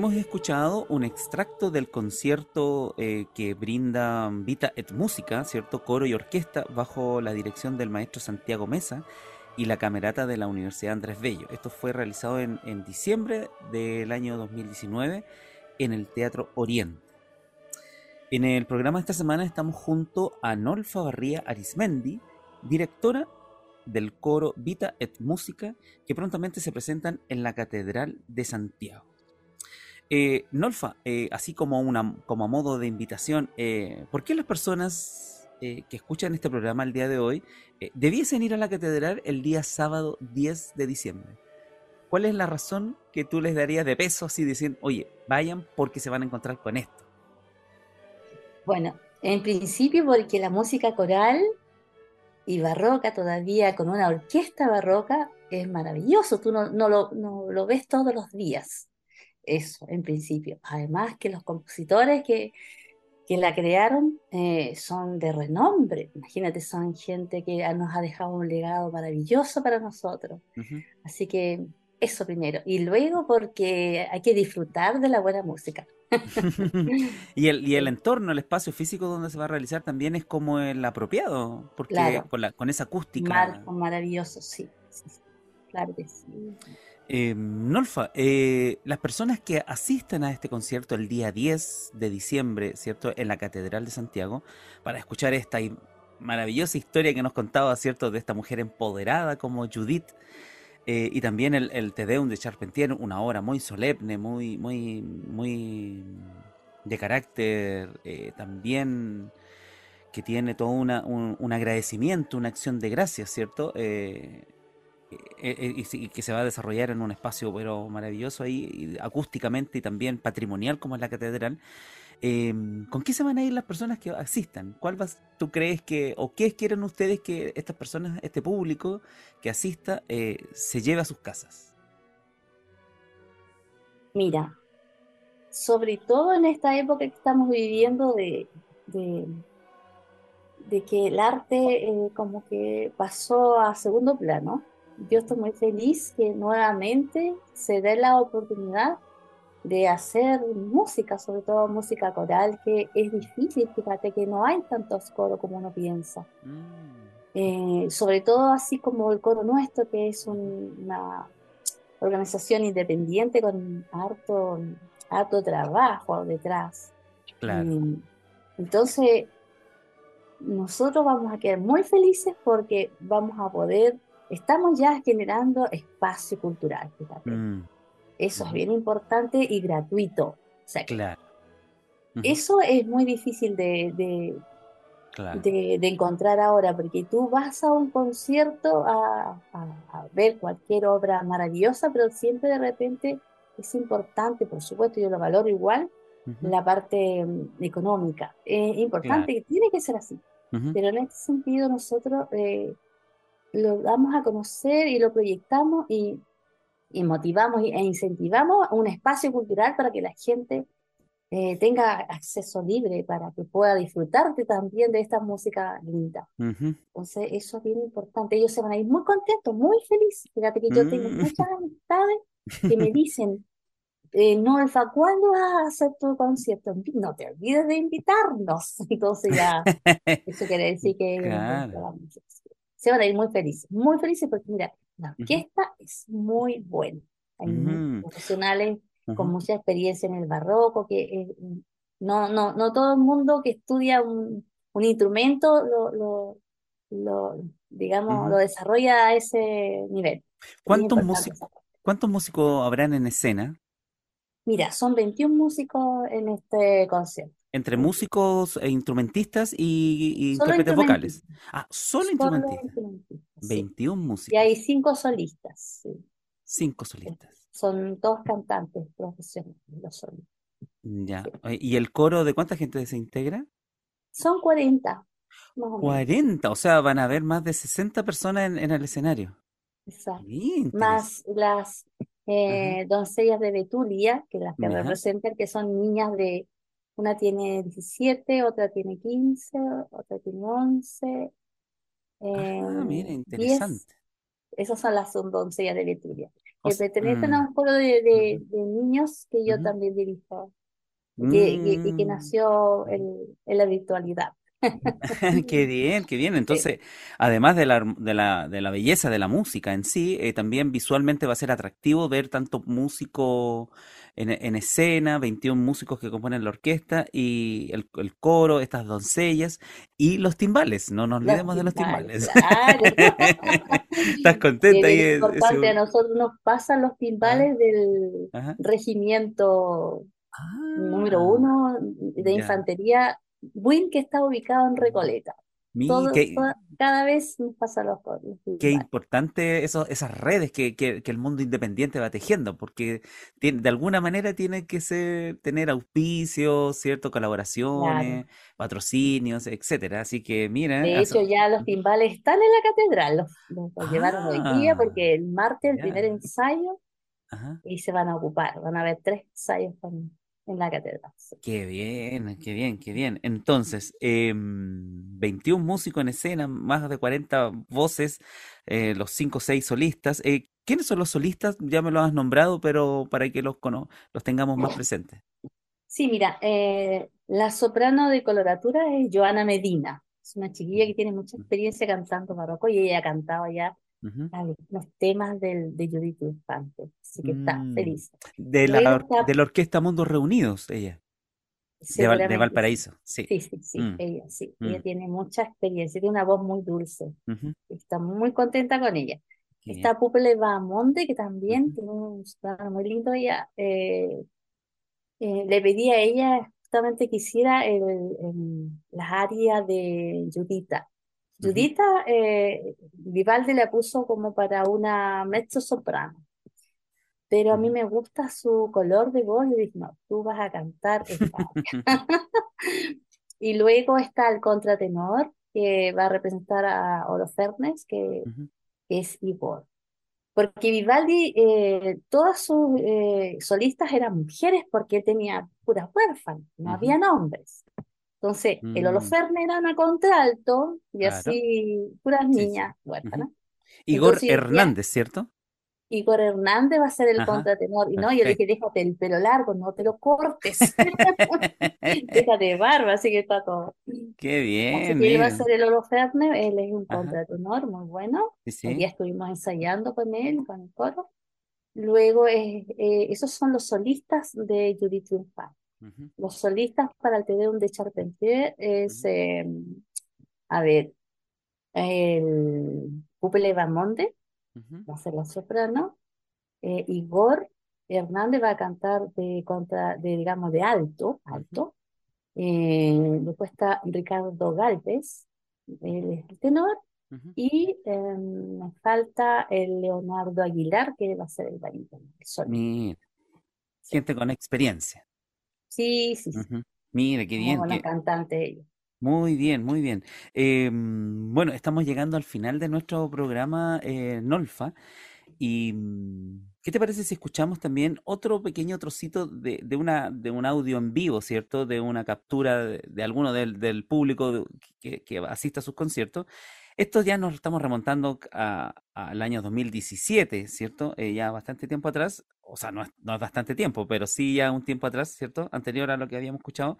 Hemos escuchado un extracto del concierto eh, que brinda Vita et Música, ¿cierto? Coro y orquesta bajo la dirección del maestro Santiago Mesa y la camerata de la Universidad Andrés Bello. Esto fue realizado en, en diciembre del año 2019 en el Teatro Oriente. En el programa de esta semana estamos junto a Nolfa Barría Arismendi, directora del coro Vita et Música, que prontamente se presentan en la Catedral de Santiago. Eh, Nolfa, eh, así como, una, como a modo de invitación, eh, ¿por qué las personas que escuchan este programa el día de hoy debiesen ir a la catedral el día sábado 10 de diciembre? ¿Cuál es la razón que tú les darías de peso así diciendo, oye, vayan porque se van a encontrar con esto? Bueno, en principio porque la música coral y barroca todavía con una orquesta barroca es maravilloso, tú no, lo, no lo ves todos los días. Eso, en principio. Además que los compositores que, que la crearon eh, son de renombre. Imagínate, son gente que nos ha dejado un legado maravilloso para nosotros. Así que eso primero. Y luego porque hay que disfrutar de la buena música. y, el, y el entorno, el espacio físico donde se va a realizar también es como el apropiado, porque con, la, con, esa acústica. maravilloso, sí, sí, Claro que sí. Eh, Nolfa, eh, las personas que asisten a este concierto el día 10 de diciembre, ¿cierto? En la Catedral de Santiago, para escuchar esta maravillosa historia que nos contaba, ¿cierto? De esta mujer empoderada como Judith. Eh, y también el, el Te Deum de Charpentier, una obra muy solemne, muy, muy, muy de carácter también que tiene todo una, un, agradecimiento, una acción de gracias, ¿cierto? Eh, eh, y, que se va a desarrollar en un espacio pero maravilloso ahí, acústicamente y también patrimonial como es la catedral. Em, ¿Con qué se van a ir las personas que asistan? ¿Cuál vas, tú crees que, o qué quieren ustedes que estas personas, este público que asista, eh, se lleve a sus casas? Mira, sobre todo en esta época que estamos viviendo de, de, que el arte como que pasó a segundo plano, yo estoy muy feliz que nuevamente se dé la oportunidad de hacer música, sobre todo música coral, que es difícil, fíjate que no hay tantos coros como uno piensa. Mm. Eh, sobre todo así como el coro nuestro, que es una organización independiente con harto, harto trabajo detrás. entonces, nosotros vamos a quedar muy felices porque vamos a poder estamos ya generando espacio cultural, fíjate. Mm. Eso es bien importante y gratuito. O sea, claro. Eso es muy difícil de, de, encontrar ahora, porque tú vas a un concierto a, ver cualquier obra maravillosa, pero siempre de repente es importante, por supuesto, yo lo valoro igual, la parte mm, económica. Es importante, que tiene que ser así. Pero en este sentido nosotros eh, lo damos a conocer y lo proyectamos y, motivamos e incentivamos un espacio cultural para que la gente eh, tenga acceso libre, para que pueda disfrutarte también de esta música linda. Entonces, eso es bien importante. Ellos se van a ir muy contentos, muy felices. Fíjate que yo tengo mm. muchas amistades que me dicen, eh, no, Alfa, ¿cuándo vas a hacer tu concierto? No te olvides de invitarnos. Entonces ya, eso quiere decir que se van a ir muy felices, muy felices porque mira, la orquesta es muy buena. Hay profesionales con mucha experiencia en el barroco, que no, no, no todo el mundo que estudia un, instrumento lo, lo, digamos, lo desarrolla a ese nivel. ¿Cuántos, músicos, ¿Cuántos músicos habrán en escena? Mira, son 21 músicos en este concierto. Entre músicos e instrumentistas y, intérpretes vocales. Ah, solo, instrumentistas. 21 músicos. Y hay cinco solistas. Cinco solistas. Son dos cantantes profesionales, los solistas. Ya. ¿Y el coro de cuánta gente se integra? Son 40. 40, o sea, van a haber más de 60 personas en, el escenario. Exacto. más las eh, doncellas de Betulia, que las que representan, que son niñas de una tiene 17, otra tiene 15, otra tiene 11. ah, mira, interesante. Esas son las doncellas de Betulia. que pertenecen a mm, un foro de, de- de niños que yo también dirijo, y que, y- y que mm. nació en, en la virtualidad. Qué bien, qué bien. Sí, Entonces, además de la, de la, de la belleza de la música en sí, eh, también visualmente va a ser atractivo ver tanto músico en, en escena, 21 músicos que componen la orquesta y el, el coro, estas doncellas y los timbales. No nos los olvidemos de los timbales, timbales. claro. ¿Estás contenta bien eh, importante, a ese- nosotros nos pasan los Ajá, timbales del ajá. regimiento número Ah, uno de infantería, WIN, que está ubicado en Recoleta. Mi, Todo, qué, toda- cada vez nos pasa los, Qué importante eso, esas redes que, que- que el mundo independiente va tejiendo, porque tiene- de alguna manera tiene que ser, tener auspicios, ¿cierto? Claro. Colaboraciones, patrocinios, etcétera. Así que mira, De hecho, ya los timbales están en la catedral, los, los- los llevaron hoy día ah, porque el martes, el primer ya, ensayo, ajá. y se van a ocupar. Van a haber tres ensayos con- en la catedral. sí. Qué bien, qué bien, qué bien. Entonces, em, 21 músicos en escena, más de 40 voces, eh, los 5 o 6 solistas. Eh, ¿quiénes son los solistas? Ya me los has nombrado, pero para que los, los tengamos más presentes. Sí, mira, eh, la soprano de coloratura es Joana Medina. Es una chiquilla que tiene mucha experiencia cantando barroco y ella ha cantado algunos temas del, de Judith Infante, así que está Mm, feliz. de la, de la Orquesta Mundos Reunidos, ella, de, Val- Valparaíso, sí. sí, sí, sí, Mm, ella sí, ella mm, tiene mucha experiencia, tiene una voz muy dulce, ujú, está muy contenta con ella. bien. Está Pupele Bahamonde, que también tiene un soprano muy lindo, ella eh, eh, le pedí a ella justamente que hiciera el, el- las áreas de Judita. Judita, eh, Vivaldi la puso como para una mezzo soprano, pero a mí me gusta su color de voz y dije, no, tú vas a cantar. Y luego está el contratenor, que va a representar a Holofernes, que, es Igor. Porque Vivaldi, eh, todas sus eh, solistas eran mujeres porque tenía puras huérfanas, no había hombres. Entonces, el mm, Holofernes era una contralto y claro, así puras sí, sí. niñas huérfanas. Igor Entonces Hernández, ¿cierto? Igor Hernández va a ser el Ajá, contratenor. Y no, yo le dije, déjate el pelo largo, no te lo cortes. Déjate barba, así que está todo. Qué Así bien, que él va a ser el Holofernes, él es un Ajá, contratenor muy bueno. sí, sí. estuvimos ensayando con él, con el coro. Luego, eh, eh, esos son los solistas de Judith Los solistas para el Te Deum de Charpentier es, eh, a ver, el Pupele Bamonde, va a ser la soprano, eh, Igor Hernández va a cantar de, contra, de, digamos, de alto, alto. Eh, después está Ricardo Galvez, el tenor, y eh, falta el Leonardo Aguilar, que va a ser el barítono, gente con experiencia. Sí, sí. Mira, qué bien, buena qué, cantante ella. Muy bien, muy bien. Em, bueno, estamos llegando al final de nuestro programa eh, Nolfa. ¿Y mm, qué te parece si escuchamos también otro pequeño trocito de, de una, de un audio en vivo, ¿cierto? De una captura de, de alguno del, del público que, que asista a sus conciertos. Esto ya nos estamos remontando al año 2017, ¿cierto? Eh, ya bastante tiempo atrás, o sea, no es, no es bastante tiempo, pero sí ya un tiempo atrás, ¿cierto? Anterior a lo que habíamos escuchado.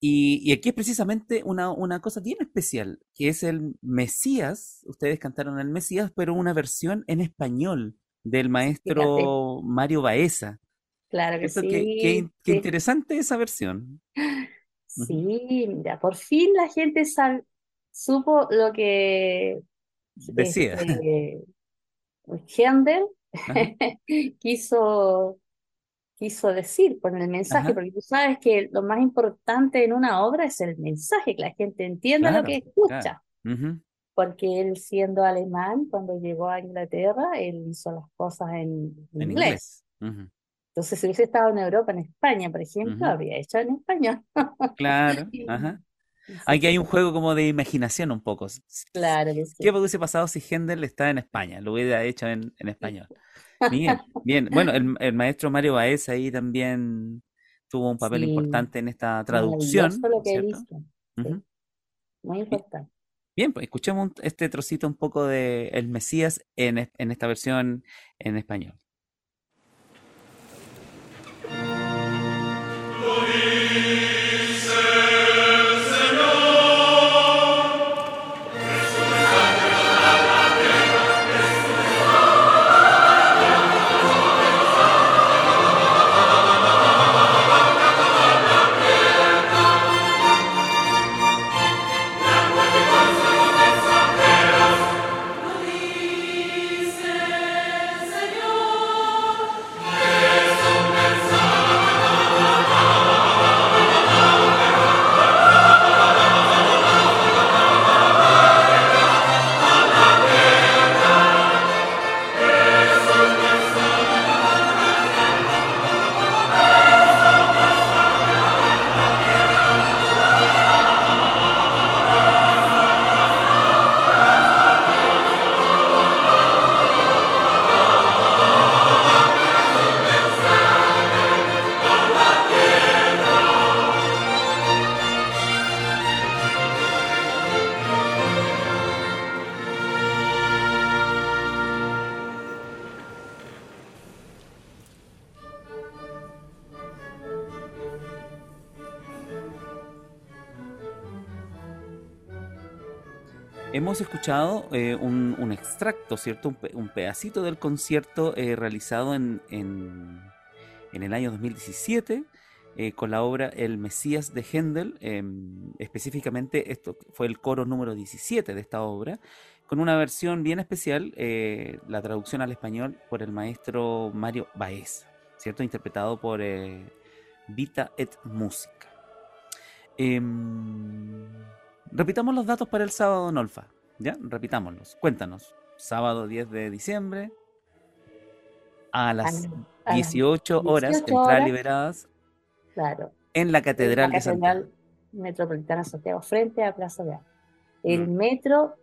Y, y aquí es precisamente una, una cosa bien especial, que es el Mesías. Ustedes cantaron el Mesías, pero una versión en español del Fíjate, maestro Mario Baeza. claro que ¿Cierto? Qué, qué sí, in- qué sí, interesante esa versión. Sí, mira, por fin la gente sab- supo lo que Decía. este, Händel quiso, quiso decir con el mensaje, ajá, porque tú sabes que lo más importante en una obra es el mensaje, que la gente entienda lo que claro. escucha, porque él siendo alemán, cuando llegó a Inglaterra, él hizo las cosas en En inglés. Entonces, si hubiese estado en Europa, en España, por ejemplo, habría hecho en español. Claro, ajá. Aquí hay un juego como de imaginación un poco. Claro que ¿Qué sí. hubiese pasado si Händel está en España? Lo hubiera hecho en, en español. Bien, bien. Bueno, el, el maestro Mario Baez ahí también tuvo un papel Sí, importante en esta traducción, lo que. Sí, Ujú. muy importante. Bien, pues escuchemos este trocito un poco de El Mesías en, en esta versión en español. Hemos escuchado eh, un, extracto, ¿cierto? Un, pedacito del concierto eh, realizado en, en, el año 2017 eh, con la obra El Mesías de Händel. Em, específicamente, esto fue el coro número 17 de esta obra, con una versión bien especial, la traducción al español por el maestro Mario Baez, ¿cierto? Interpretado por Vita et Música. Em, repitamos los datos para el sábado, Nolfa. ¿Ya? Repitámoslos. Cuéntanos. Sábado 10 de diciembre a las 18 horas, entradas liberadas. Claro. En la Catedral, de Santiago. Metropolitana Santiago, frente a Plaza de Armas. El mm. metro,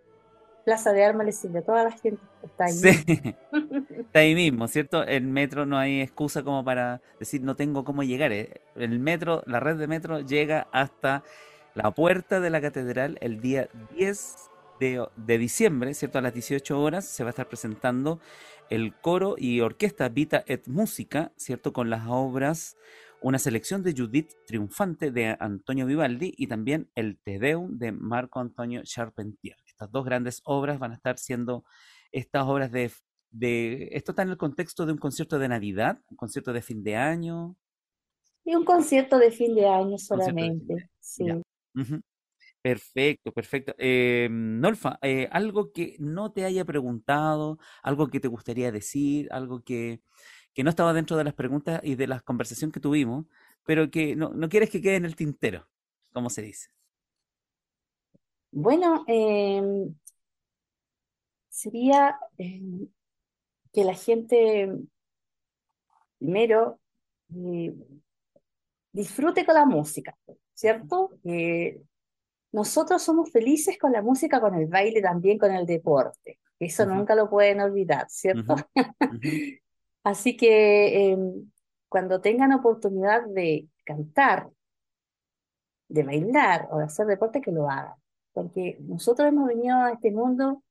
Plaza de Armas le sirve a toda la gente que está ahí. Sí. está ahí mismo, ¿cierto? El metro no hay excusa como para decir no tengo cómo llegar. Eh. El metro, la red de metro llega hasta la puerta de la catedral el día 10 de, diciembre, ¿cierto? A las 18 horas se va a estar presentando el coro y orquesta Vita et Música, ¿cierto? Con las obras, una selección de Judith Triunfante de Antonio Vivaldi y también el Te Deum de Marco Antonio Charpentier. Estas dos grandes obras van a estar siendo estas obras de, de esto está en el contexto de un concierto de Navidad, un concierto de fin de año. Y un concierto de fin de año solamente, sí. Perfecto, perfecto. Eh, Nolfa, eh, algo que no te haya preguntado, algo que te gustaría decir, algo que, no estaba dentro de las preguntas y de la conversación que tuvimos, pero que no, quieres que quede en el tintero, como se dice. Bueno, em, sería em, que la gente primero eh, disfrute con la música, ¿cierto? Nosotros somos felices con la música, con el baile, también con el deporte. Eso nunca lo pueden olvidar, ¿cierto? Así que em, cuando tengan oportunidad de cantar, de bailar o de hacer deporte, que lo hagan. Porque nosotros hemos venido a este mundo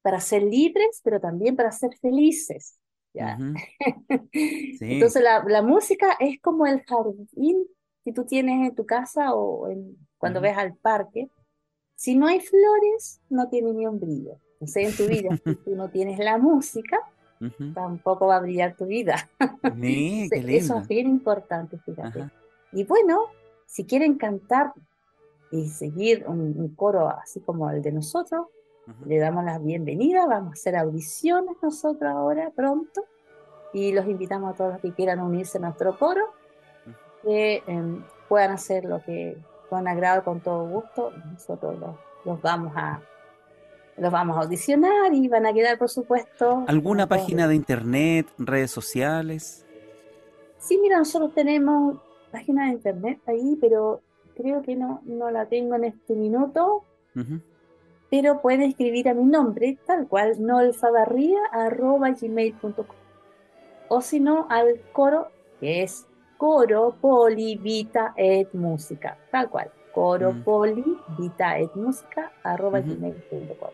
para ser libres, pero también para ser felices. ¿ya? Entonces la, la, música es como el jardín que tú tienes en tu casa o en, cuando ves al parque, si no hay flores, no tiene ni un brillo. Entonces en tu vida, si tú no tienes la música, tampoco va a brillar tu vida. Eso es bien importante, fíjate. Y bueno, si quieren cantar y seguir un, coro así como el de nosotros, le damos la bienvenida, vamos a hacer audiciones nosotros ahora pronto. Y los invitamos a todos los que quieran unirse a nuestro coro, que em, puedan hacer lo que con agrado, con todo gusto, nosotros los, vamos a los vamos a audicionar y van a quedar, por supuesto. ¿Alguna página de internet, redes sociales? Sí, mira, nosotros tenemos página de internet ahí, pero creo que no, no la tengo en este minuto. Pero pueden escribir a mi nombre, tal cual, gmail.com O si no, al coro, que es coro poli vita et música, tal cual. Coro Mm. poli vita et música arroba gmail.com.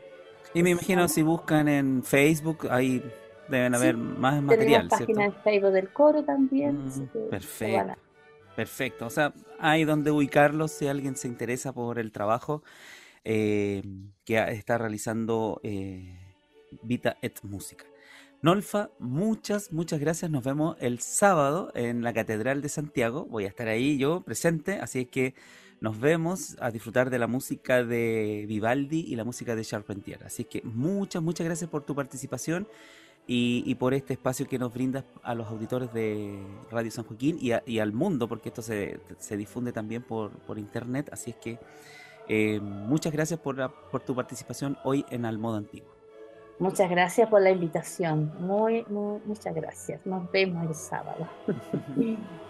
Y me imagino si buscan en Facebook, ahí deben Sí, haber más material, Tenemos ¿cierto? página en Facebook del coro también. Mm, perfecto. Perfecto. O sea, hay donde ubicarlos si alguien se interesa por el trabajo eh, que está realizando eh, Vita et Música. Nolfa, muchas, muchas gracias. Nos vemos el sábado en la Catedral de Santiago. Voy a estar ahí yo presente, así es que nos vemos a disfrutar de la música de Vivaldi y la música de Charpentier. Así que muchas, muchas gracias por tu participación y, por este espacio que nos brindas a los auditores de Radio San Joaquín y al mundo, porque esto se, se difunde también por, por internet. Así es que eh, muchas gracias por, la- por tu participación hoy en Al Modo Antiguo. Muchas gracias por la invitación. Muy, muy, muchas gracias. Nos vemos el sábado.